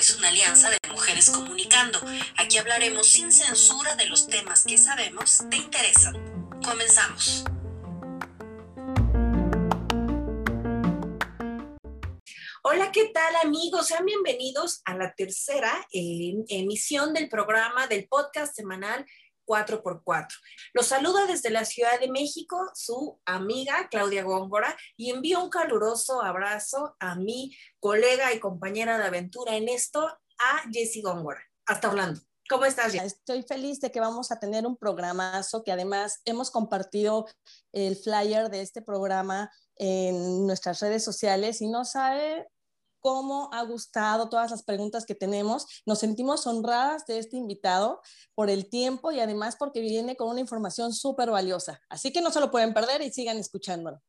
es una alianza de mujeres comunicando. Aquí hablaremos sin censura de los temas que sabemos te interesan. Comenzamos. Hola, ¿qué tal amigos? Sean bienvenidos a la tercera eh, emisión del programa del podcast semanal 4x4. Los saluda desde la Ciudad de México su amiga Claudia Góngora y envío un caluroso abrazo a mi colega y compañera de aventura en esto, a Jessie Góngora. Hasta Orlando. ¿Cómo estás? Estoy feliz de que vamos a tener un programazo que además hemos compartido el flyer de este programa en nuestras redes sociales y no sabe cómo ha gustado todas las preguntas que tenemos. Nos sentimos honradas de este invitado por el tiempo y además porque viene con una información súper valiosa. Así que no se lo pueden perder y sigan escuchándolo.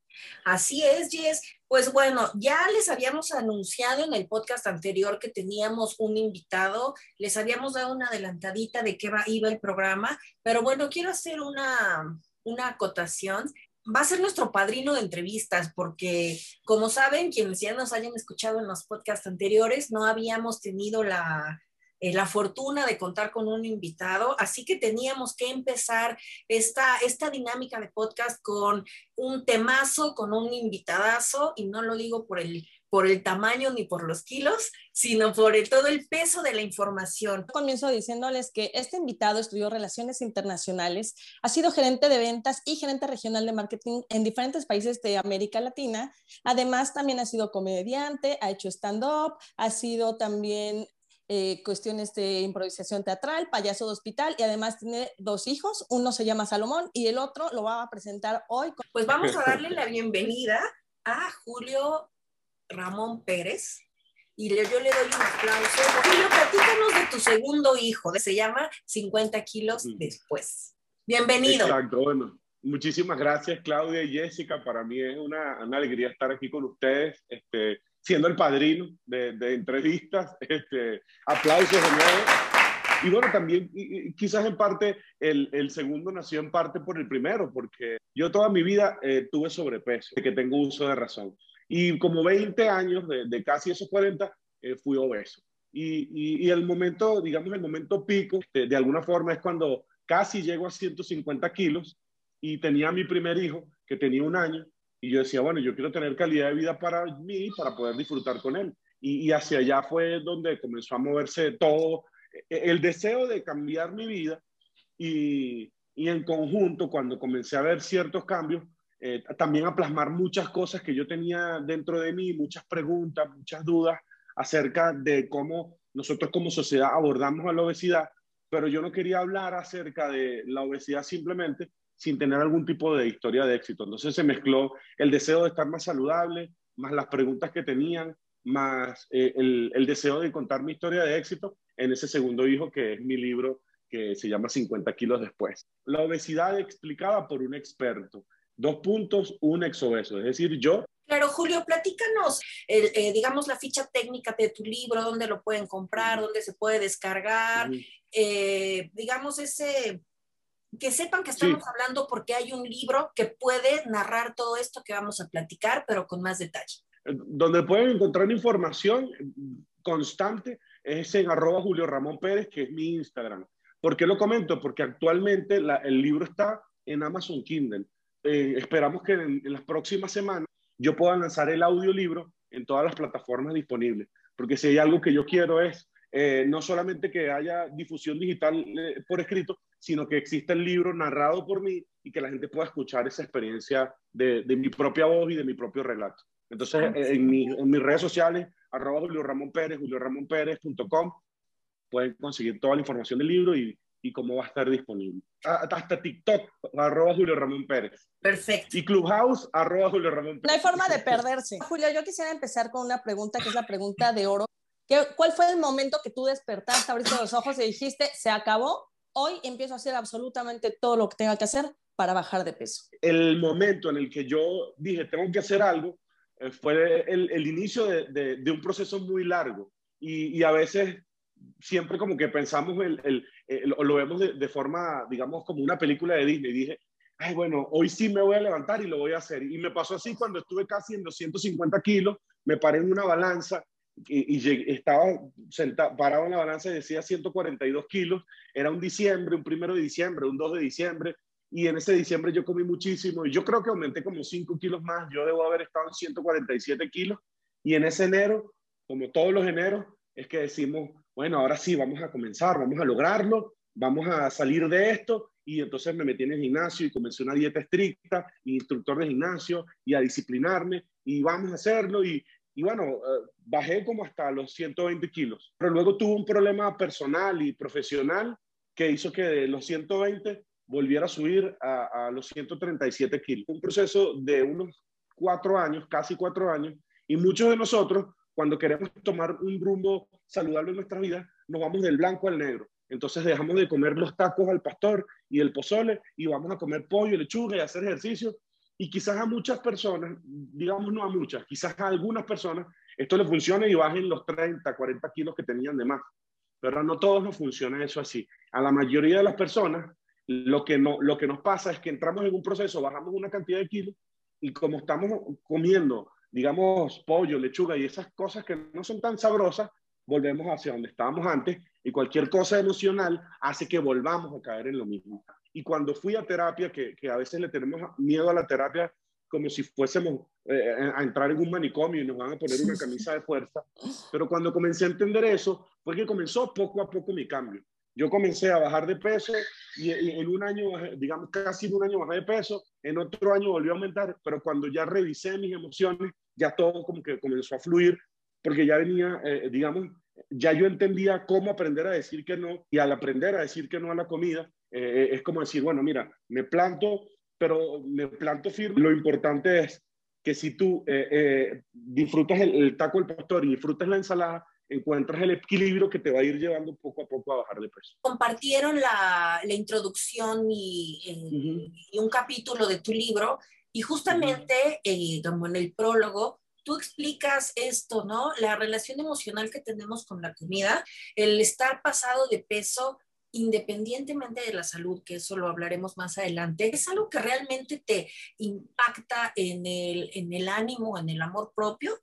Así es, Jess. Pues bueno, ya les habíamos anunciado en el podcast anterior que teníamos un invitado, les habíamos dado una adelantadita de qué iba el programa, pero bueno, quiero hacer una, una acotación va a ser nuestro padrino de entrevistas, porque como saben, quienes ya nos hayan escuchado en los podcasts anteriores, no habíamos tenido la, eh, la fortuna de contar con un invitado, así que teníamos que empezar esta, esta dinámica de podcast con un temazo, con un invitadazo, y no lo digo por el por el tamaño ni por los kilos, sino por todo el peso de la información. Comienzo diciéndoles que este invitado estudió Relaciones Internacionales, ha sido gerente de ventas y gerente regional de marketing en diferentes países de América Latina. Además, también ha sido comediante, ha hecho stand-up, ha sido también eh, cuestiones de improvisación teatral, payaso de hospital y además tiene dos hijos, uno se llama Salomón y el otro lo va a presentar hoy. Pues vamos a darle la bienvenida a Julio Ramón Pérez. Y yo le doy un aplauso. Julio, platícanos de tu segundo hijo, se llama 50 kilos después. Bienvenido. Exacto, bueno. Muchísimas gracias, Claudia y Jessica. Para mí es una, una alegría estar aquí con ustedes, este, siendo el padrino de, de entrevistas. Este, aplausos de nuevo. Y bueno, también quizás en parte el, el, segundo nació en parte por el primero, porque yo toda mi vida eh, tuve sobrepeso, que tengo uso de razón. Y como 20 años, de, casi esos 40, eh, fui obeso. Y, y, el momento, digamos, el momento pico, de, de, alguna forma, es cuando casi llego a 150 kilos y tenía mi primer hijo, que tenía un año, y yo decía, bueno, yo quiero tener calidad de vida para mí, para poder disfrutar con él. Y, y hacia allá fue donde comenzó a moverse todo, e, el deseo de cambiar mi vida y, y en conjunto, cuando comencé a ver ciertos cambios, eh, también a plasmar muchas cosas que yo tenía dentro de mí, muchas preguntas, muchas dudas acerca de cómo nosotros como sociedad abordamos a la obesidad, pero yo no quería hablar acerca de la obesidad simplemente sin tener algún tipo de historia de éxito. Entonces se mezcló el deseo de estar más saludable, más las preguntas que tenían, más eh, el, el deseo de contar mi historia de éxito en ese segundo hijo que es mi libro que se llama 50 kilos después. La obesidad explicada por un experto dos puntos, un exobeso, es decir, yo. Claro, Julio, platícanos, eh, digamos, la ficha técnica de tu libro, dónde lo pueden comprar, dónde se puede descargar, eh, digamos, ese, que sepan que estamos hablando porque hay un libro que puede narrar todo esto que vamos a platicar, pero con más detalle. Eh, donde pueden encontrar información constante es en arroba Julio Ramón Pérez, que es mi Instagram. ¿Por qué lo comento? Porque actualmente el libro está en Amazon Kindle. Eh, esperamos que en, las próximas semanas yo pueda lanzar el audiolibro en todas las plataformas disponibles, porque si hay algo que yo quiero es eh, no solamente que haya difusión digital eh, por escrito, sino que exista el libro narrado por mí y que la gente pueda escuchar esa experiencia de, de mi propia voz y de mi propio relato. Entonces, en, mi, en, mis redes sociales, arroba Julio Ramón Pérez, julioramonpérez.com, pueden conseguir toda la información del libro y, y cómo va a estar disponible. Hasta TikTok, arroba Julio Ramón Pérez. Perfecto. Y Clubhouse, arroba Julio Ramón Pérez. No hay forma de perderse. Julio, yo quisiera empezar con una pregunta que es la pregunta de oro. ¿Qué, ¿Cuál fue el momento que tú despertaste, abriste los ojos y dijiste, se acabó, hoy empiezo a hacer absolutamente todo lo que tenga que hacer para bajar de peso? El momento en el que yo dije, tengo que hacer algo, eh, fue el, el inicio de, de, de, un proceso muy largo. Y, y a veces siempre como que pensamos el, el, el, lo vemos de, de, forma, digamos, como una película de Disney. Dije, ay, bueno, hoy sí me voy a levantar y lo voy a hacer. Y me pasó así cuando estuve casi en 250 kilos, me paré en una balanza y, estaba sentado, parado en la balanza y decía 142 kilos. Era un diciembre, un primero de diciembre, un 2 de diciembre. Y en ese diciembre yo comí muchísimo y yo creo que aumenté como 5 kilos más. Yo debo haber estado en 147 kilos. Y en ese enero, como todos los eneros, es que decimos, bueno, ahora sí, vamos a comenzar, vamos a lograrlo, vamos a salir de esto. Y entonces me metí en el gimnasio y comencé una dieta estricta, instructor de gimnasio, y a disciplinarme, y vamos a hacerlo. Y, y bueno, eh, bajé como hasta los 120 kilos. Pero luego tuve un problema personal y profesional que hizo que de los 120 volviera a subir a, a los 137 kilos. Un proceso de unos cuatro años, casi cuatro años, y muchos de nosotros, cuando queremos tomar un rumbo saludable en nuestra vida, nos vamos del blanco al negro. Entonces dejamos de comer los tacos al pastor y el pozole y vamos a comer pollo, lechuga y hacer ejercicio y quizás a muchas personas, digamos no a muchas, quizás a algunas personas, esto le funcione y bajen los 30, 40 kilos que tenían de más. Pero no todos nos funciona eso así. A la mayoría de las personas, lo que, no, lo que nos pasa es que entramos en un proceso, bajamos una cantidad de kilos y como estamos comiendo, digamos, pollo, lechuga y esas cosas que no son tan sabrosas, volvemos hacia donde estábamos antes y cualquier cosa emocional hace que volvamos a caer en lo mismo. Y cuando fui a terapia, que, que a veces le tenemos miedo a la terapia como si fuésemos eh, a entrar en un manicomio y nos van a poner una camisa de fuerza, pero cuando comencé a entender eso, fue que comenzó poco a poco mi cambio. Yo comencé a bajar de peso y, en un año, digamos casi en un año bajé de peso, en otro año volvió a aumentar, pero cuando ya revisé mis emociones, ya todo como que comenzó a fluir, porque ya venía, eh, digamos, ya yo entendía cómo aprender a decir que no y al aprender a decir que no a la comida, eh, es como decir, bueno, mira, me planto, pero me planto firme. Lo importante es que si tú eh, eh, disfrutas el, taco del pastor y disfrutas la ensalada, encuentras el equilibrio que te va a ir llevando poco a poco a bajar de peso. Compartieron la, la introducción y, y, un capítulo de tu libro y justamente como en el prólogo tú explicas esto, ¿no? La relación emocional que tenemos con la comida, el estar pasado de peso independientemente de la salud, que eso lo hablaremos más adelante, es algo que realmente te impacta en el, en el ánimo, en el amor propio.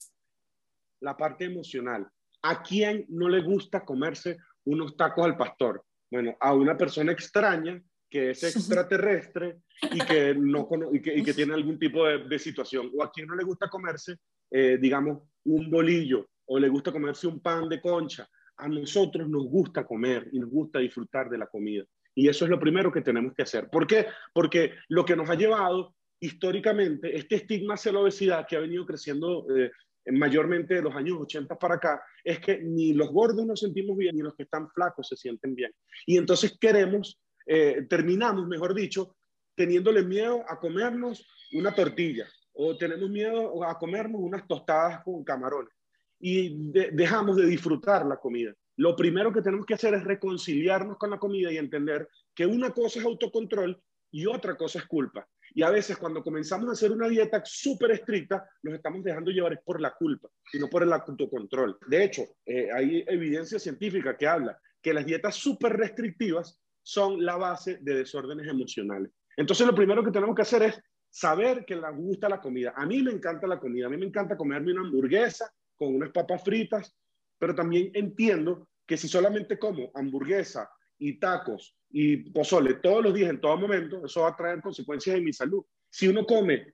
La parte emocional. ¿A quién no le gusta comerse unos tacos al pastor? Bueno, a una persona extraña que es extraterrestre y que, no, y que, y que tiene algún tipo de, de, situación. O a quien no le gusta comerse, eh, digamos, un bolillo o le gusta comerse un pan de concha a nosotros nos gusta comer y nos gusta disfrutar de la comida. Y eso es lo primero que tenemos que hacer. ¿Por qué? Porque lo que nos ha llevado históricamente, este estigma hacia la obesidad que ha venido creciendo eh, mayormente de los años 80 para acá, es que ni los gordos nos sentimos bien, ni los que están flacos se sienten bien. Y entonces queremos, eh, terminamos, mejor dicho, teniéndole miedo a comernos una tortilla o tenemos miedo a comernos unas tostadas con camarones y dejamos de disfrutar la comida. Lo primero que tenemos que hacer es reconciliarnos con la comida y entender que una cosa es autocontrol y otra cosa es culpa. Y a veces cuando comenzamos a hacer una dieta súper estricta, nos estamos dejando llevar por la culpa y no por el autocontrol. De hecho, eh, hay evidencia científica que habla que las dietas súper restrictivas son la base de desórdenes emocionales. Entonces lo primero que tenemos que hacer es saber que nos gusta la comida. A mí me encanta la comida, a mí me encanta comerme una hamburguesa con unas papas fritas, pero también entiendo que si solamente como hamburguesa y tacos y pozole todos los días, en todo momento, eso va a traer consecuencias en mi salud. Si uno come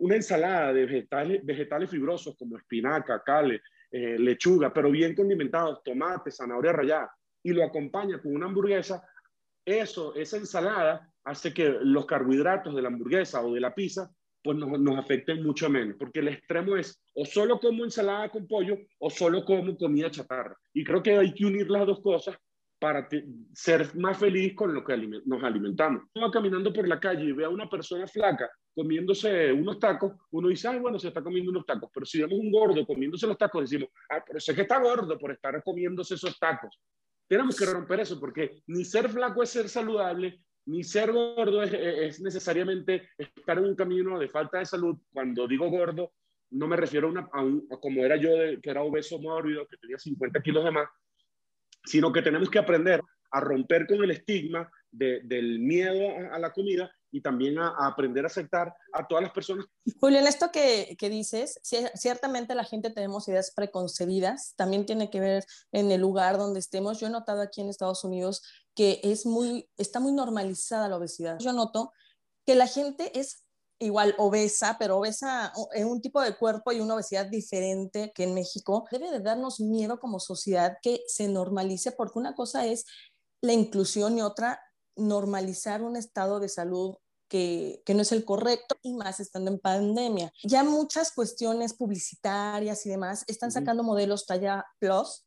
una ensalada de vegetales, vegetales fibrosos como espinaca, cale, eh, lechuga, pero bien condimentados, tomate, zanahoria rallada, y lo acompaña con una hamburguesa, eso, esa ensalada hace que los carbohidratos de la hamburguesa o de la pizza pues nos, nos afecten mucho menos, porque el extremo es o solo como ensalada con pollo o solo como comida chatarra. Y creo que hay que unir las dos cosas para ser más feliz con lo que nos alimentamos. Uno caminando por la calle y ve a una persona flaca comiéndose unos tacos, uno dice, ay, bueno, se está comiendo unos tacos. Pero si vemos un gordo comiéndose los tacos, decimos, ah, pero sé que está gordo por estar comiéndose esos tacos. Tenemos que romper eso porque ni ser flaco es ser saludable, ni ser gordo es, necesariamente estar en un camino de falta de salud. Cuando digo gordo, no me refiero a, un, como era yo, que era obeso mórbido, que tenía 50 kilos de más, sino que tenemos que aprender a romper con el estigma del miedo a, la comida y también a, aprender a aceptar a todas las personas. Julio, esto que, que dices, ciertamente la gente tenemos ideas preconcebidas, también tiene que ver en el lugar donde estemos. Yo he notado aquí en Estados Unidos que es muy, está muy normalizada la obesidad. Yo noto que la gente es igual obesa, pero obesa en un tipo de cuerpo y una obesidad diferente que en México. Debe de darnos miedo como sociedad que se normalice, porque una cosa es la inclusión y otra normalizar un estado de salud que, que, no es el correcto y más estando en pandemia. Ya muchas cuestiones publicitarias y demás están sacando modelos talla plus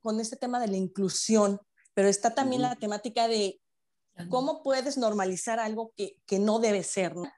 con este tema de la inclusión, pero está también la temática de cómo puedes normalizar algo que, que no debe ser. ¿no?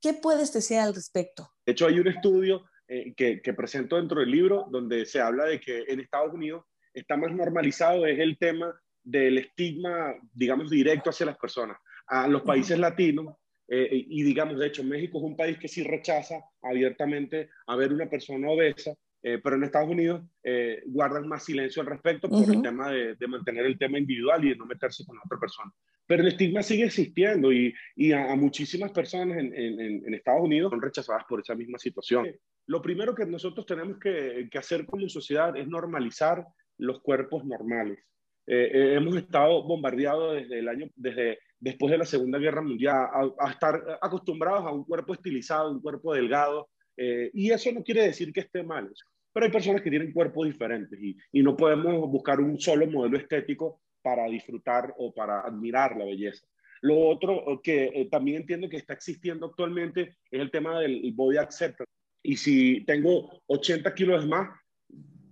¿Qué puedes decir al respecto? De hecho, hay un estudio eh, que, que presento dentro del libro donde se habla de que en Estados Unidos está más normalizado es el tema del estigma, digamos, directo hacia las personas. A los países latinos, eh, y digamos, de hecho, México es un país que sí rechaza abiertamente a ver una persona obesa, eh, pero en Estados Unidos eh, guardan más silencio al respecto por el tema de, mantener el tema individual y de no meterse con otra persona. Pero el estigma sigue existiendo y, y a, muchísimas personas en, en, Estados Unidos son rechazadas por esa misma situación. Lo primero que nosotros tenemos que, que hacer como sociedad es normalizar los cuerpos normales. Eh, eh, hemos estado bombardeados desde el año, desde después de la Segunda Guerra Mundial, a, estar acostumbrados a un cuerpo estilizado, un cuerpo delgado, eh, y eso no quiere decir que esté mal, pero hay personas que tienen cuerpos diferentes y, y no podemos buscar un solo modelo estético para disfrutar o para admirar la belleza. Lo otro que también entiendo que está existiendo actualmente es el tema del body acceptance. Y si tengo 80 kilos más,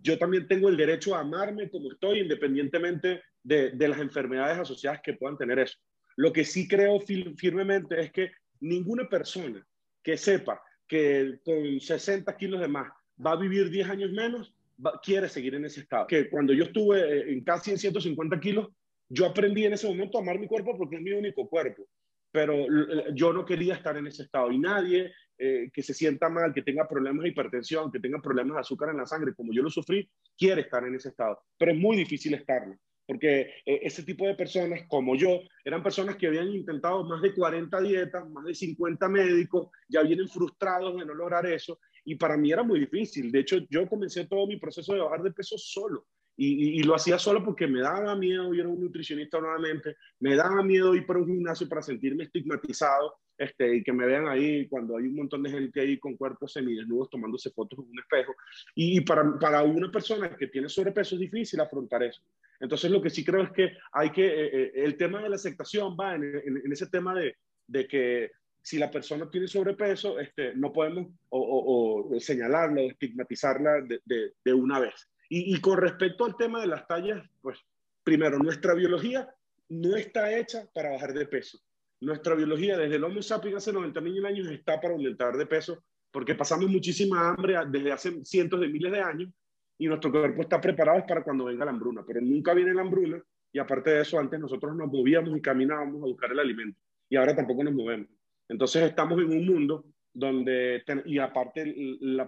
yo también tengo el derecho a amarme como estoy, independientemente de, de las enfermedades asociadas que puedan tener eso. Lo que sí creo firmemente es que ninguna persona que sepa que con 60 kilos de más va a vivir 10 años menos, quiere seguir en ese estado. Que cuando yo estuve eh, en casi en 150 kilos, yo aprendí en ese momento a amar mi cuerpo porque es mi único cuerpo. Pero yo no quería estar en ese estado. Y nadie eh, que se sienta mal, que tenga problemas de hipertensión, que tenga problemas de azúcar en la sangre, como yo lo sufrí, quiere estar en ese estado, pero es muy difícil estarlo, porque eh, ese tipo de personas como yo eran personas que habían intentado más de 40 dietas, más de 50 médicos, ya vienen frustrados de no lograr eso, y para mí era muy difícil. De hecho, yo comencé todo mi proceso de bajar de peso solo. Y, lo hacía solo porque me daba miedo ir a un nutricionista nuevamente, me daba miedo ir para un gimnasio para sentirme estigmatizado este, y que me vean ahí cuando hay un montón de gente ahí con cuerpos semidesnudos tomándose fotos en un espejo. Y, para, para, una persona que tiene sobrepeso es difícil afrontar eso. Entonces lo que sí creo es que hay que, eh, eh, el tema de la aceptación va en, en, ese tema de, de, que si la persona tiene sobrepeso, este, no podemos o, o, señalarla o estigmatizarla de, de, de una vez. Y, con respecto al tema de las tallas, pues primero, nuestra biología no está hecha para bajar de peso. Nuestra biología desde el Homo sapiens hace 90 mil años está para aumentar de peso porque pasamos muchísima hambre desde hace cientos de miles de años y nuestro cuerpo está preparado para cuando venga la hambruna, pero nunca viene la hambruna y aparte de eso antes nosotros nos movíamos y caminábamos a buscar el alimento y ahora tampoco nos movemos. Entonces estamos en un mundo donde, y aparte el,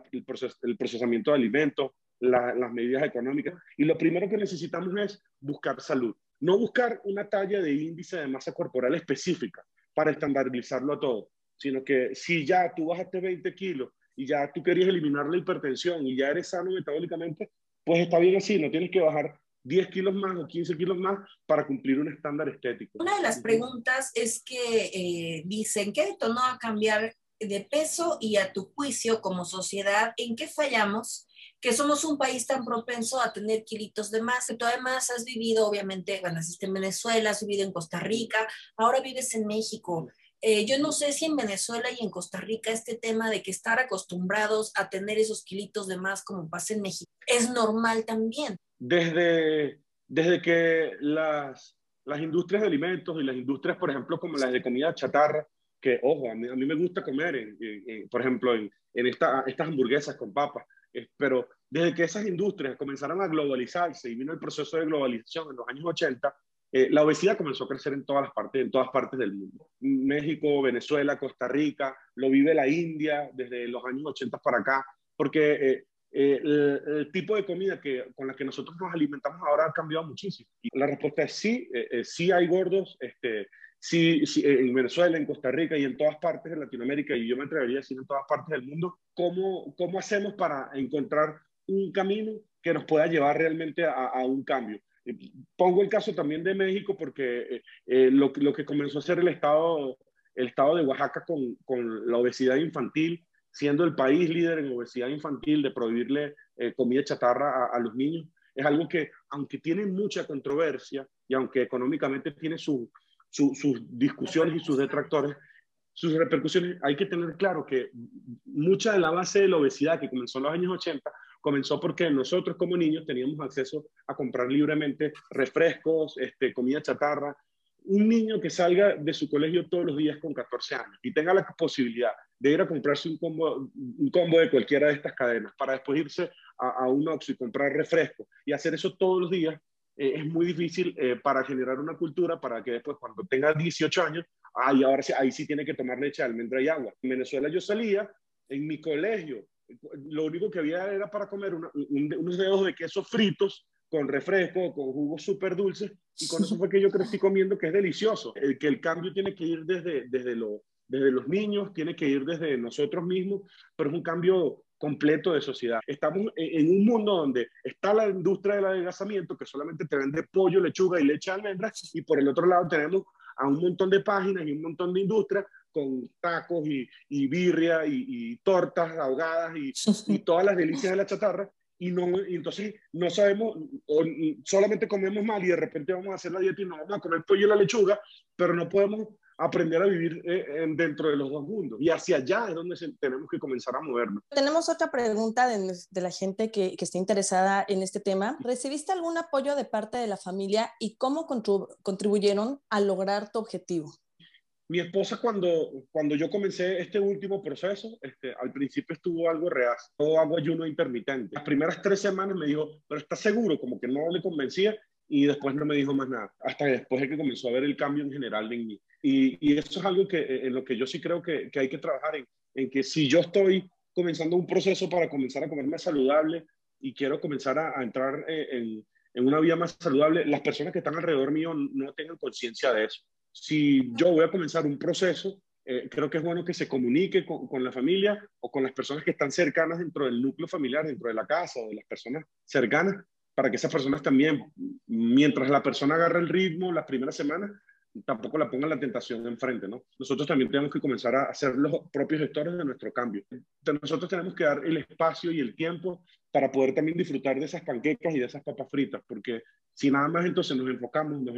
el procesamiento de alimentos, las medidas económicas. Y lo primero que necesitamos es buscar salud. No buscar una talla de índice de masa corporal específica para estandarizarlo a todo, sino que si ya tú bajaste 20 kilos y ya tú querías eliminar la hipertensión y ya eres sano metabólicamente, pues está bien así, no tienes que bajar 10 kilos más o 15 kilos más para cumplir un estándar estético. Una de las preguntas es que eh, dicen, ¿qué detonó a cambiar de peso y a tu juicio como sociedad? ¿En qué fallamos? Que somos un país tan propenso a tener kilitos de más. Tú además has vivido, obviamente, bueno, naciste en Venezuela, has vivido en Costa Rica, ahora vives en México. Eh, yo no sé si en Venezuela y en Costa Rica este tema de que estar acostumbrados a tener esos kilitos de más como pasa en México es normal también. Desde, desde que las, las industrias de alimentos y las industrias, por ejemplo, como las de comida chatarra, que, ojo, a mí, a mí me gusta comer, por ejemplo, en, en esta, estas hamburguesas con papas, pero desde que esas industrias comenzaron a globalizarse y vino el proceso de globalización en los años 80, eh, la obesidad comenzó a crecer en todas las partes, en todas partes del mundo. México, Venezuela, Costa Rica, lo vive la India desde los años 80 para acá, porque eh, eh, el, tipo de comida que, con la que nosotros nos alimentamos ahora ha cambiado muchísimo. Y la respuesta es sí, sí hay gordos, este, si, si, en Venezuela, en Costa Rica y en todas partes de Latinoamérica, y yo me atrevería a decir en todas partes del mundo, ¿cómo, cómo hacemos para encontrar un camino que nos pueda llevar realmente a, a un cambio? Pongo el caso también de México porque eh, lo, lo, que comenzó a hacer el Estado, el estado de Oaxaca con, con, la obesidad infantil, siendo el país líder en obesidad infantil, de prohibirle eh, comida chatarra a, a, los niños, es algo que, aunque tiene mucha controversia y aunque económicamente tiene su, su, sus discusiones y sus detractores, sus repercusiones, hay que tener claro que mucha de la base de la obesidad que comenzó en los años 80 comenzó porque nosotros como niños teníamos acceso a comprar libremente refrescos, este, comida chatarra. Un niño que salga de su colegio todos los días con 14 años y tenga la posibilidad de ir a comprarse un combo, un combo de cualquiera de estas cadenas para después irse a, a un Oxxo y comprar refresco y hacer eso todos los días, eh, es muy difícil eh, para generar una cultura para que después cuando tenga 18 años, ay, ahora sí, ahí sí tiene que tomar leche de almendra y agua. En Venezuela yo salía en mi colegio, lo único que había era para comer unos dedos de queso fritos con refresco, con jugos súper dulces, y con eso fue que yo crecí comiendo, que es delicioso. El, que el cambio tiene que ir desde, desde, lo, desde los niños, tiene que ir desde nosotros mismos, pero es un cambio completo de sociedad. Estamos en un mundo donde está la industria del adelgazamiento que solamente te vende pollo, lechuga y leche de almendras y por el otro lado tenemos a un montón de páginas y un montón de industrias con tacos y, y birria y, y, tortas ahogadas y, y, todas las delicias de la chatarra y, no, y entonces no sabemos, o solamente comemos mal y de repente vamos a hacer la dieta y no vamos a comer pollo y la lechuga, pero no podemos aprender a vivir eh, dentro de los dos mundos. Y hacia allá es donde tenemos que comenzar a movernos. Tenemos otra pregunta de, de la gente que, que, está interesada en este tema. ¿Recibiste algún apoyo de parte de la familia y cómo contribuyeron a lograr tu objetivo? Mi esposa cuando, cuando yo comencé este último proceso, este, al principio estuvo algo reaz, todo hago ayuno intermitente. Las primeras tres semanas me dijo, pero ¿estás seguro? Como que no le convencía y después no me dijo más nada, hasta después de que comenzó a ver el cambio en general en mí. Y, y eso es algo que, eh, en lo que yo sí creo que, que hay que trabajar, en, en, que si yo estoy comenzando un proceso para comenzar a comer más saludable y quiero comenzar a, a entrar eh, en, en, una vida más saludable, las personas que están alrededor mío no tengan conciencia de eso. Si yo voy a comenzar un proceso, eh, creo que es bueno que se comunique con, con, la familia o con las personas que están cercanas dentro del núcleo familiar, dentro de la casa o de las personas cercanas, para que esas personas también, mientras la persona agarra el ritmo las primeras semanas, tampoco la pongan la tentación enfrente, ¿no? Nosotros también tenemos que comenzar a ser los propios gestores de nuestro cambio. Nosotros tenemos que dar el espacio y el tiempo para poder también disfrutar de esas panquecas y de esas papas fritas, porque si nada más entonces nos enfocamos, nos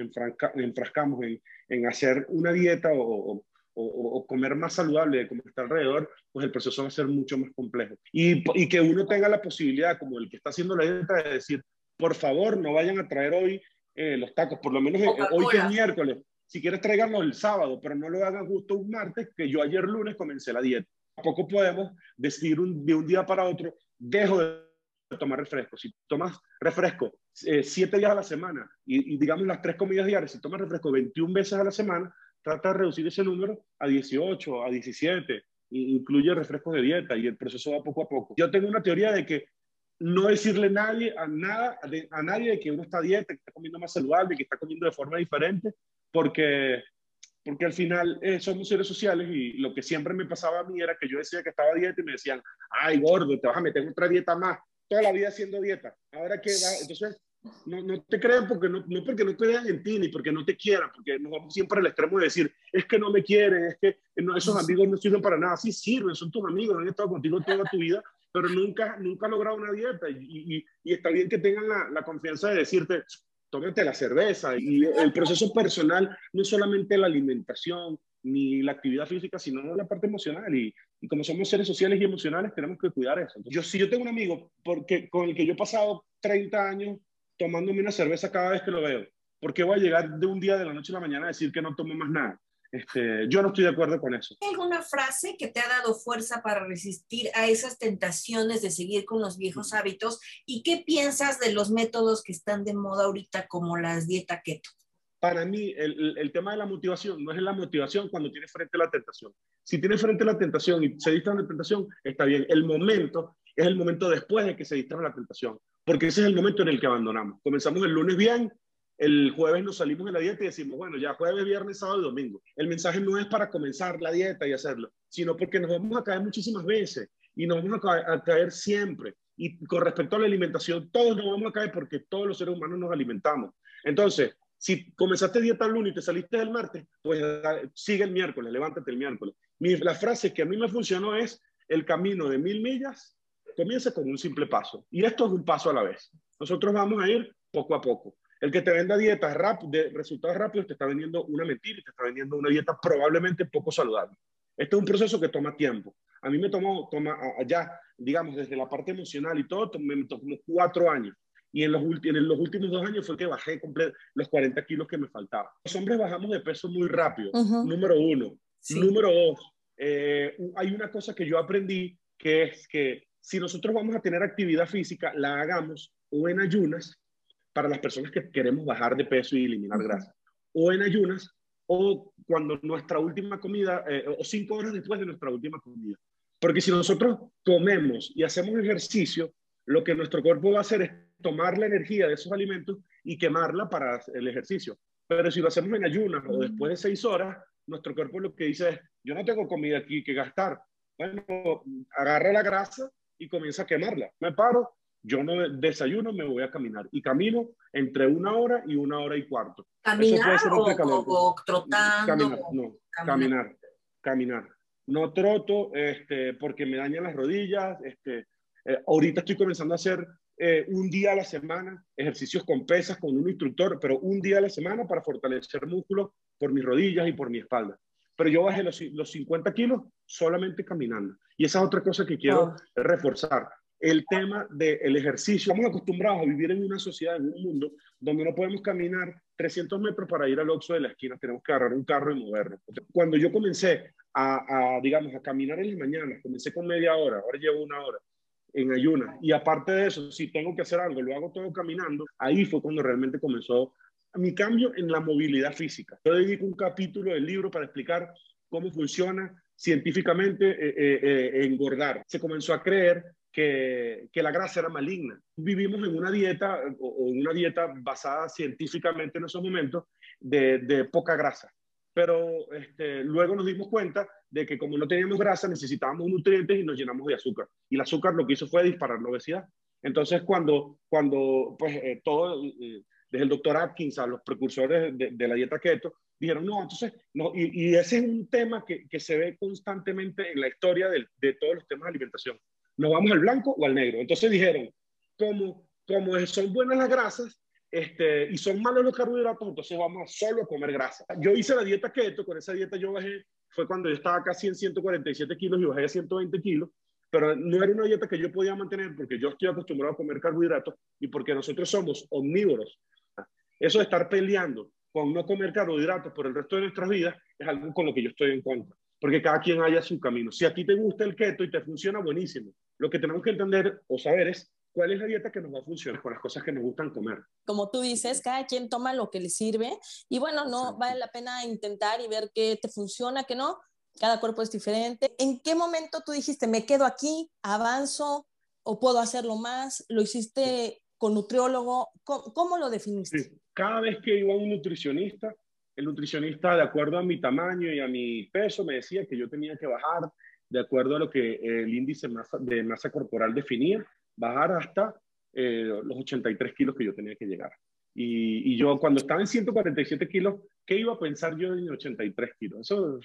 enfrascamos en, en hacer una dieta o, o, o, comer más saludable de como está alrededor, pues el proceso va a ser mucho más complejo. Y, y que uno tenga la posibilidad, como el que está haciendo la dieta, de decir, por favor, no vayan a traer hoy eh, los tacos, por lo menos eh, hoy que es miércoles. Si quieres, tráiganlo el sábado, pero no lo hagan justo un martes, que yo ayer lunes comencé la dieta. Tampoco podemos decidir un, de un día para otro, dejo de tomar refresco. Si tomas refresco eh, siete días a la semana y, y, digamos las tres comidas diarias, si tomas refresco 21 veces a la semana, trata de reducir ese número a 18, a 17, incluye refrescos de dieta y el proceso va poco a poco. Yo tengo una teoría de que no decirle nadie, a, nada, a nadie de que uno está a dieta, que está comiendo más saludable, que está comiendo de forma diferente, porque, porque al final eh, somos seres sociales y lo que siempre me pasaba a mí era que yo decía que estaba a dieta y me decían, ay gordo, te vas a meter en otra dieta más, toda la vida haciendo dieta, ahora que va, entonces no, no, te crean porque no, no porque no crean en ti ni porque no te quieran, porque nos vamos siempre al extremo de decir, es que no me quieren, es que no, esos amigos no sirven para nada, sí sirven, son tus amigos, han estado contigo toda tu vida, pero nunca, nunca han logrado una dieta y, y, y está bien que tengan la, la, confianza de decirte, tómate la cerveza y el proceso personal no es solamente la alimentación ni la actividad física, sino la parte emocional y, y como somos seres sociales y emocionales tenemos que cuidar eso. Entonces, yo si yo tengo un amigo porque, con el que yo he pasado 30 años tomándome una cerveza cada vez que lo veo, ¿por qué voy a llegar de un día de la noche a la mañana a decir que no tomo más nada? Este, yo no estoy de acuerdo con eso. ¿Hay alguna frase que te ha dado fuerza para resistir a esas tentaciones de seguir con los viejos hábitos? ¿Y qué piensas de los métodos que están de moda ahorita como las dieta keto? Para mí, el, el tema de la motivación no es la motivación cuando tienes frente a la tentación. Si tienes frente a la tentación y se distrae la tentación, está bien. El momento es el momento después de que se distrae la tentación, porque ese es el momento en el que abandonamos. Comenzamos el lunes bien, el jueves nos salimos de la dieta y decimos, bueno, ya jueves, viernes, sábado y domingo. El mensaje no es para comenzar la dieta y hacerlo, sino porque nos vamos a caer muchísimas veces y nos vamos a caer, siempre. Y con respecto a la alimentación, todos nos vamos a caer porque todos los seres humanos nos alimentamos. Entonces, si comenzaste dieta el lunes y te saliste el martes, pues sigue el miércoles, levántate el miércoles. la frase que a mí me funcionó es, el camino de mil millas comienza con un simple paso. Y esto es un paso a la vez. Nosotros vamos a ir poco a poco. El que te venda dietas rápidas, de resultados rápidos, te está vendiendo una mentira y te está vendiendo una dieta probablemente poco saludable. Este es un proceso que toma tiempo. A mí me tomó, toma allá, digamos, desde la parte emocional y todo, me tomó cuatro años. Y en los, en los últimos dos años fue que bajé los 40 kilos que me faltaban. Los hombres bajamos de peso muy rápido, número uno. Número dos, eh, hay una cosa que yo aprendí, que es que si nosotros vamos a tener actividad física, la hagamos o en ayunas para las personas que queremos bajar de peso y eliminar grasa. O en ayunas, o cuando nuestra última comida, eh, o cinco horas después de nuestra última comida. Porque si nosotros comemos y hacemos ejercicio, lo que nuestro cuerpo va a hacer es tomar la energía de esos alimentos y quemarla para el ejercicio. Pero si lo hacemos en ayunas o después de seis horas, nuestro cuerpo lo que dice es, yo no tengo comida aquí que gastar. Bueno, agarra la grasa y comienza a quemarla. Me paro, yo no desayuno, me voy a caminar. Y camino entre una hora y una hora y cuarto. ¿Caminar o, trotando? Caminar, no, caminar. caminar, No troto este, porque me dañan las rodillas. Este, eh, ahorita estoy comenzando a hacer eh, un día a la semana ejercicios con pesas, con un instructor, pero un día a la semana para fortalecer músculos por mis rodillas y por mi espalda. Pero yo bajé los, los 50 kilos solamente caminando. Y esa es otra cosa que quiero reforzar el tema del ejercicio. Estamos acostumbrados a vivir en una sociedad, en un mundo, donde no podemos caminar 300 metros para ir al Oxxo de la esquina, tenemos que agarrar un carro y movernos. Cuando yo comencé a, digamos, a caminar en las mañanas, comencé con media hora, ahora llevo una hora en ayunas, y aparte de eso, si tengo que hacer algo, lo hago todo caminando, ahí fue cuando realmente comenzó mi cambio en la movilidad física. Yo dedico un capítulo del libro para explicar cómo funciona científicamente eh, eh, eh, engordar. Se comenzó a creer que, la grasa era maligna. Vivimos en una dieta, o, en una dieta basada científicamente en esos momentos, de, poca grasa. Pero este, luego nos dimos cuenta de que como no teníamos grasa, necesitábamos nutrientes y nos llenamos de azúcar. Y el azúcar lo que hizo fue disparar la obesidad. Entonces, cuando, cuando pues, eh, todo, eh, desde el doctor Atkins a los precursores de, la dieta keto, dijeron, no, entonces, no, y, ese es un tema que, que, se ve constantemente en la historia de, de todos los temas de alimentación nos vamos al blanco o al negro. Entonces dijeron, como, como son buenas las grasas este, y son malos los carbohidratos, entonces vamos a solo comer grasa. Yo hice la dieta keto, con esa dieta yo bajé, fue cuando yo estaba casi en 147 kilos y bajé a 120 kilos, pero no era una dieta que yo podía mantener porque yo estoy acostumbrado a comer carbohidratos y porque nosotros somos omnívoros. Eso de estar peleando con no comer carbohidratos por el resto de nuestras vidas es algo con lo que yo estoy en contra porque cada quien haya su camino. Si a ti te gusta el keto y te funciona, buenísimo. Lo que tenemos que entender o saber es cuál es la dieta que nos va a funcionar con las cosas que nos gustan comer. Como tú dices, cada quien toma lo que le sirve y bueno, no vale la pena intentar y ver qué te funciona, qué no. Cada cuerpo es diferente. ¿En qué momento tú dijiste, me quedo aquí, avanzo o puedo hacerlo más? ¿Lo hiciste con nutriólogo? ¿Cómo, lo definiste? Cada vez que iba a un nutricionista, el nutricionista, de acuerdo a mi tamaño y a mi peso, me decía que yo tenía que bajar de acuerdo a lo que el índice de masa corporal definía, bajar hasta eh, los 83 kilos que yo tenía que llegar. Y, yo cuando estaba en 147 kilos, ¿qué iba a pensar yo en 83 kilos? Eso,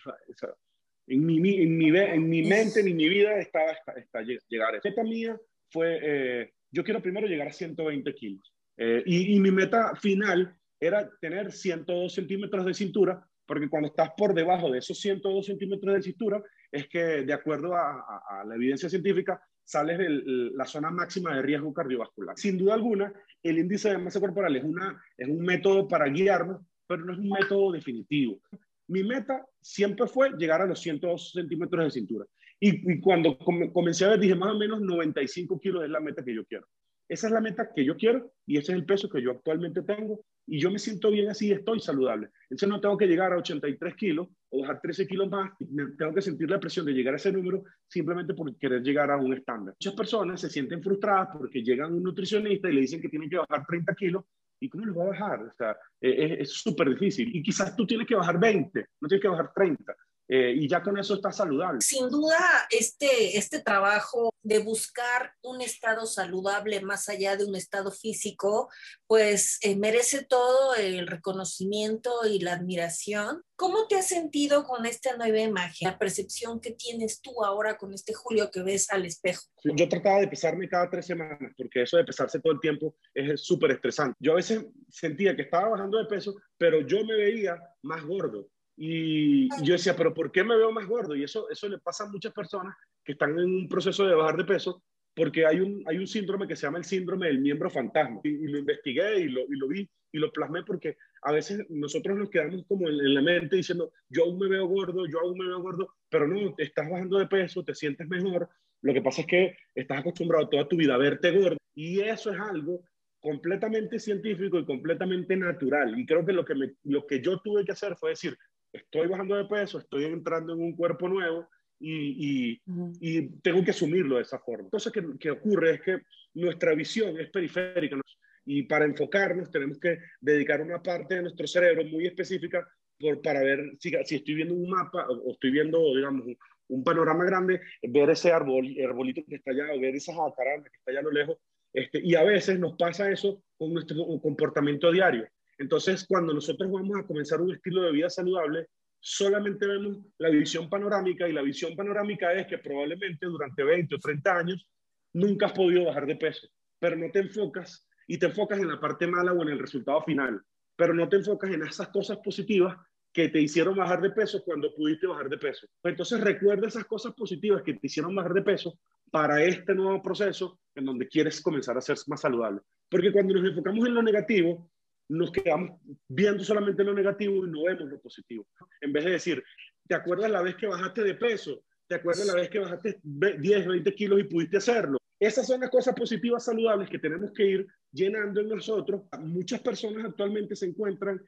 en, mi, en, mi, en mi mente, en mi vida estaba hasta, llegar. La meta mía fue, eh, yo quiero primero llegar a 120 kilos. Eh, y, y mi meta final era tener 102 centímetros de cintura, porque cuando estás por debajo de esos 102 centímetros de cintura, es que de acuerdo a, la evidencia científica, sales de la zona máxima de riesgo cardiovascular. Sin duda alguna, el índice de masa corporal es, una, es un método para guiarnos, pero no es un método definitivo. Mi meta siempre fue llegar a los 102 centímetros de cintura. Y, cuando comencé a ver, dije más o menos 95 kilos es la meta que yo quiero. Esa es la meta que yo quiero y ese es el peso que yo actualmente tengo y yo me siento bien así, estoy saludable. Entonces no tengo que llegar a 83 kilos o bajar 13 kilos más, tengo que sentir la presión de llegar a ese número simplemente por querer llegar a un estándar. Muchas personas se sienten frustradas porque llegan a un nutricionista y le dicen que tienen que bajar 30 kilos ¿y cómo los va a bajar? O sea, eh, es súper difícil. Y quizás tú tienes que bajar 20, no tienes que bajar 30. Eh, y ya con eso está saludable. Sin duda, este, este trabajo de buscar un estado saludable más allá de un estado físico, pues eh, merece todo el reconocimiento y la admiración. ¿Cómo te has sentido con esta nueva imagen, la percepción que tienes tú ahora con este Julio que ves al espejo? Yo trataba de pesarme cada tres semanas, porque eso de pesarse todo el tiempo es súper estresante. Yo a veces sentía que estaba bajando de peso, pero yo me veía más gordo y yo decía, pero ¿por qué me veo más gordo? Y eso, eso le pasa a muchas personas que están en un proceso de bajar de peso porque hay un, hay un síndrome que se llama el síndrome del miembro fantasma. Y, lo investigué y lo, y lo, vi y lo plasmé porque a veces nosotros nos quedamos como en, la mente diciendo, yo aún me veo gordo, yo aún me veo gordo, pero no, te estás bajando de peso, te sientes mejor. Lo que pasa es que estás acostumbrado toda tu vida a verte gordo y eso es algo completamente científico y completamente natural. Y creo que lo que, me, lo que yo tuve que hacer fue decir, estoy bajando de peso, estoy entrando en un cuerpo nuevo y, y, y tengo que asumirlo de esa forma. Entonces, ¿qué, ¿qué, ocurre? Es que nuestra visión es periférica y para enfocarnos tenemos que dedicar una parte de nuestro cerebro muy específica por, para ver si, si estoy viendo un mapa o, estoy viendo, digamos, un, un, panorama grande, ver ese árbol, arbolito que está allá o ver esa jacaranda que está allá a lo lejos. Este, y a veces nos pasa eso con nuestro comportamiento diario. Entonces, cuando nosotros vamos a comenzar un estilo de vida saludable, solamente vemos la visión panorámica y la visión panorámica es que probablemente durante 20 o 30 años nunca has podido bajar de peso, pero no te enfocas y te enfocas en la parte mala o en el resultado final, pero no te enfocas en esas cosas positivas que te hicieron bajar de peso cuando pudiste bajar de peso. Entonces recuerda esas cosas positivas que te hicieron bajar de peso para este nuevo proceso en donde quieres comenzar a ser más saludable. Porque cuando nos enfocamos en lo negativo, nos quedamos viendo solamente lo negativo y no vemos lo positivo. En vez de decir, ¿te acuerdas la vez que bajaste de peso? ¿Te acuerdas la vez que bajaste 10, 20 kilos y pudiste hacerlo? Esas son las cosas positivas saludables que tenemos que ir llenando en nosotros. Muchas personas actualmente se encuentran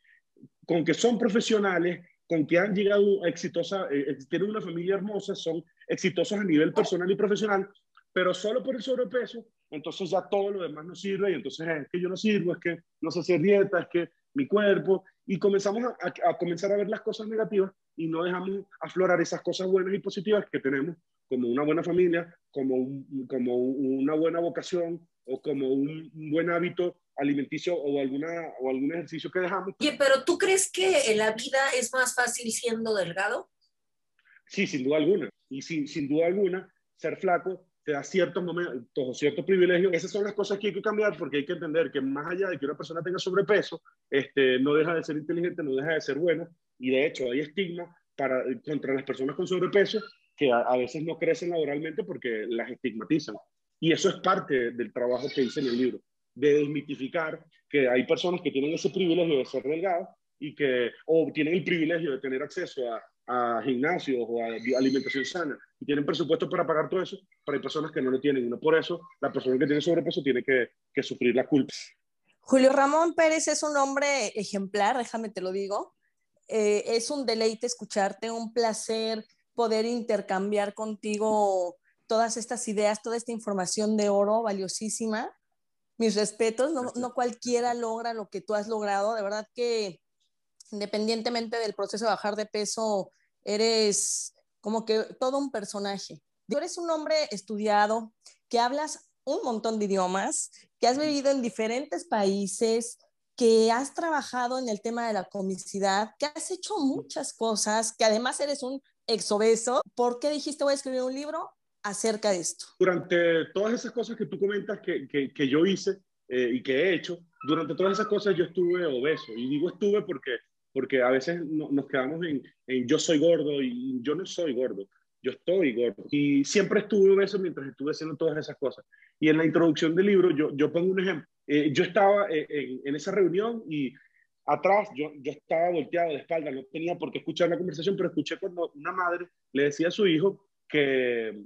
con que son profesionales, con que han llegado exitosa, eh, tienen una familia hermosa, son exitosos a nivel personal y profesional, pero solo por el sobrepeso entonces ya todo lo demás no sirve y entonces es que yo no sirvo, es que no sé hacer dieta, es que mi cuerpo, y comenzamos a, comenzar a ver las cosas negativas y no dejamos aflorar esas cosas buenas y positivas que tenemos, como una buena familia, como, como una buena vocación o como un, buen hábito alimenticio o, alguna, o algún ejercicio que dejamos. Oye, pero ¿tú crees que la vida es más fácil siendo delgado? Sí, sin duda alguna. Y sin, sin duda alguna, ser flaco te da ciertos momentos, ciertos privilegios. Esas son las cosas que hay que cambiar porque hay que entender que más allá de que una persona tenga sobrepeso, este, no deja de ser inteligente, no deja de ser bueno. Y de hecho hay estigma para, contra las personas con sobrepeso que a, veces no crecen laboralmente porque las estigmatizan. Y eso es parte del trabajo que hice en el libro, de desmitificar que hay personas que tienen ese privilegio de ser delgadas y que, o tienen el privilegio de tener acceso a, a gimnasios o a alimentación sana y tienen presupuesto para pagar todo eso, pero hay personas que no lo tienen. No por eso la persona que tiene sobrepeso tiene que, que sufrir la culpa. Julio Ramón Pérez es un hombre ejemplar, déjame te lo digo. Eh, es un deleite escucharte, un placer poder intercambiar contigo todas estas ideas, toda esta información de oro valiosísima. Mis respetos, no, no cualquiera logra lo que tú has logrado, de verdad que independientemente del proceso de bajar de peso, eres como que todo un personaje. Tú eres un hombre estudiado, que hablas un montón de idiomas, que has vivido en diferentes países, que has trabajado en el tema de la comicidad, que has hecho muchas cosas, que además eres un exobeso. ¿Por qué dijiste voy a escribir un libro acerca de esto? Durante todas esas cosas que tú comentas que, que, yo hice eh, y que he hecho, durante todas esas cosas yo estuve obeso. Y digo estuve porque porque a veces nos quedamos en, yo soy gordo y yo no soy gordo, yo estoy gordo. Y siempre estuve obeso mientras estuve haciendo todas esas cosas. Y en la introducción del libro yo, yo pongo un ejemplo. Eh, yo estaba eh, en, en, esa reunión y atrás yo, yo estaba volteado de espalda, no tenía por qué escuchar la conversación, pero escuché cuando una madre le decía a su hijo que,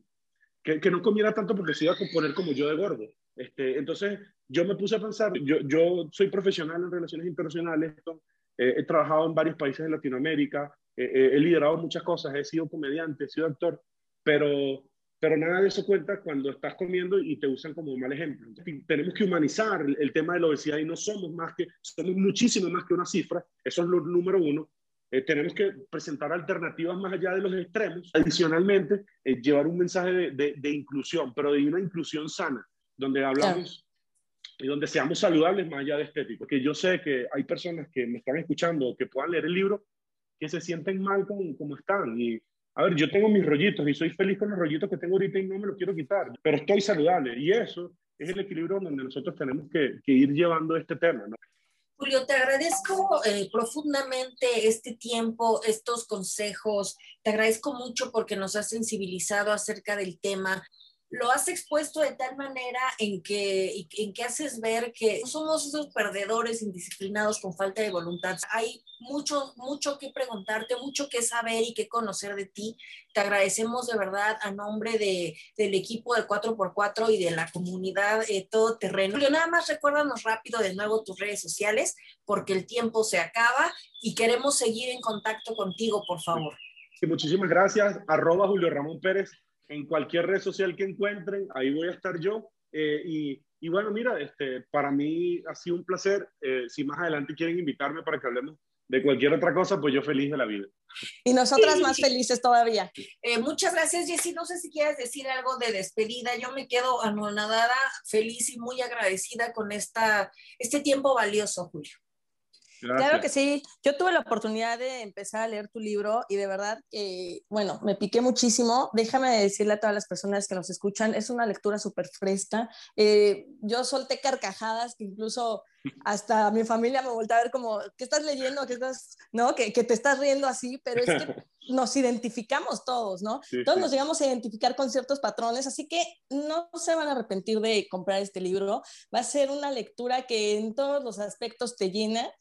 que, que no comiera tanto porque se iba a componer como yo de gordo. Este, entonces yo me puse a pensar, yo, yo soy profesional en relaciones internacionales, he trabajado en varios países de Latinoamérica, he liderado muchas cosas, he sido comediante, he sido actor, pero, pero nada de eso cuenta cuando estás comiendo y te usan como mal ejemplo. tenemos que humanizar el, tema de la obesidad y no somos más que, somos muchísimo más que una cifra, eso es lo número uno. Eh, tenemos que presentar alternativas más allá de los extremos. Adicionalmente, eh, llevar un mensaje de, de, inclusión, pero de una inclusión sana, donde hablamos y donde seamos saludables más allá de estético. Porque yo sé que hay personas que me están escuchando que puedan leer el libro que se sienten mal como, como están y a ver, yo tengo mis rollitos y soy feliz con los rollitos que tengo ahorita y no me los quiero quitar, pero estoy saludable y eso es el equilibrio donde nosotros tenemos que, ir llevando este tema. ¿no? Julio, te agradezco eh, profundamente este tiempo, estos consejos, te agradezco mucho porque nos has sensibilizado acerca del tema lo has expuesto de tal manera en que, en que haces ver que somos esos perdedores indisciplinados con falta de voluntad. Hay mucho, mucho que preguntarte, mucho que saber y que conocer de ti. Te agradecemos de verdad a nombre de, del equipo de 4x4 y de la comunidad eh, todo terreno. Julio, nada más recuérdanos rápido de nuevo tus redes sociales porque el tiempo se acaba y queremos seguir en contacto contigo, por favor. Sí, muchísimas gracias. Arroba Julio Ramón Pérez en cualquier red social que encuentren, ahí voy a estar yo. Eh, y, y, bueno, mira, este, para mí ha sido un placer. Eh, si más adelante quieren invitarme para que hablemos de cualquier otra cosa, pues yo feliz de la vida. Y nosotras más felices todavía. Eh, muchas gracias, Jessy. No sé si quieres decir algo de despedida. Yo me quedo anonadada, feliz y muy agradecida con esta, este tiempo valioso, Julio. Claro que sí. Yo tuve la oportunidad de empezar a leer tu libro y de verdad, que, bueno, me piqué muchísimo. Déjame decirle a todas las personas que nos escuchan, es una lectura súper fresca. Eh, yo solté carcajadas que incluso hasta mi familia me volvió a ver como, ¿qué estás leyendo? ¿Qué estás, no? Que, que te estás riendo así, pero es que nos identificamos todos, ¿no? todos nos llegamos a identificar con ciertos patrones, así que no se van a arrepentir de comprar este libro. Va a ser una lectura que en todos los aspectos te llena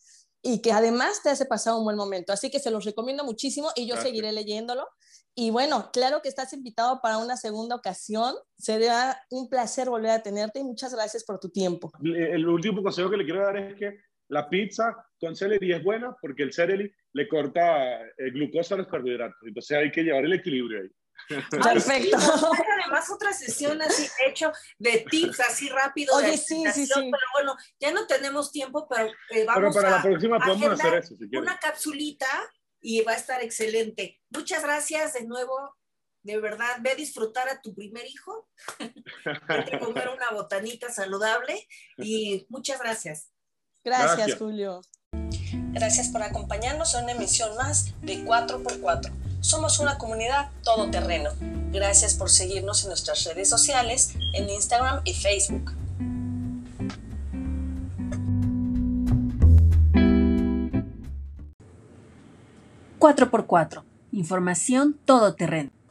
y que además te hace pasar un buen momento. Así que se los recomiendo muchísimo y yo seguiré leyéndolo. Y bueno, claro que estás invitado para una segunda ocasión. Sería un placer volver a tenerte y muchas gracias por tu tiempo. El último consejo que le quiero dar es que la pizza con celery es buena porque el celery le corta el glucosa a los carbohidratos. Entonces hay que llevar el equilibrio ahí. Perfecto. Además, otra sesión así hecho de tips así rápido. Oye, sí, sí, sí. Pero bueno, ya no tenemos tiempo, pero eh, vamos pero para la próxima podemos hacer eso. Si una capsulita y va a estar excelente. Muchas gracias de nuevo. De verdad, ve a disfrutar a tu primer hijo, a comer una botanita saludable y muchas gracias. Gracias, gracias. Julio. Gracias por acompañarnos en una emisión más de 4x4 somos una comunidad todoterreno. Gracias por seguirnos en nuestras redes sociales, en Instagram y Facebook. 4x4. Información todoterreno.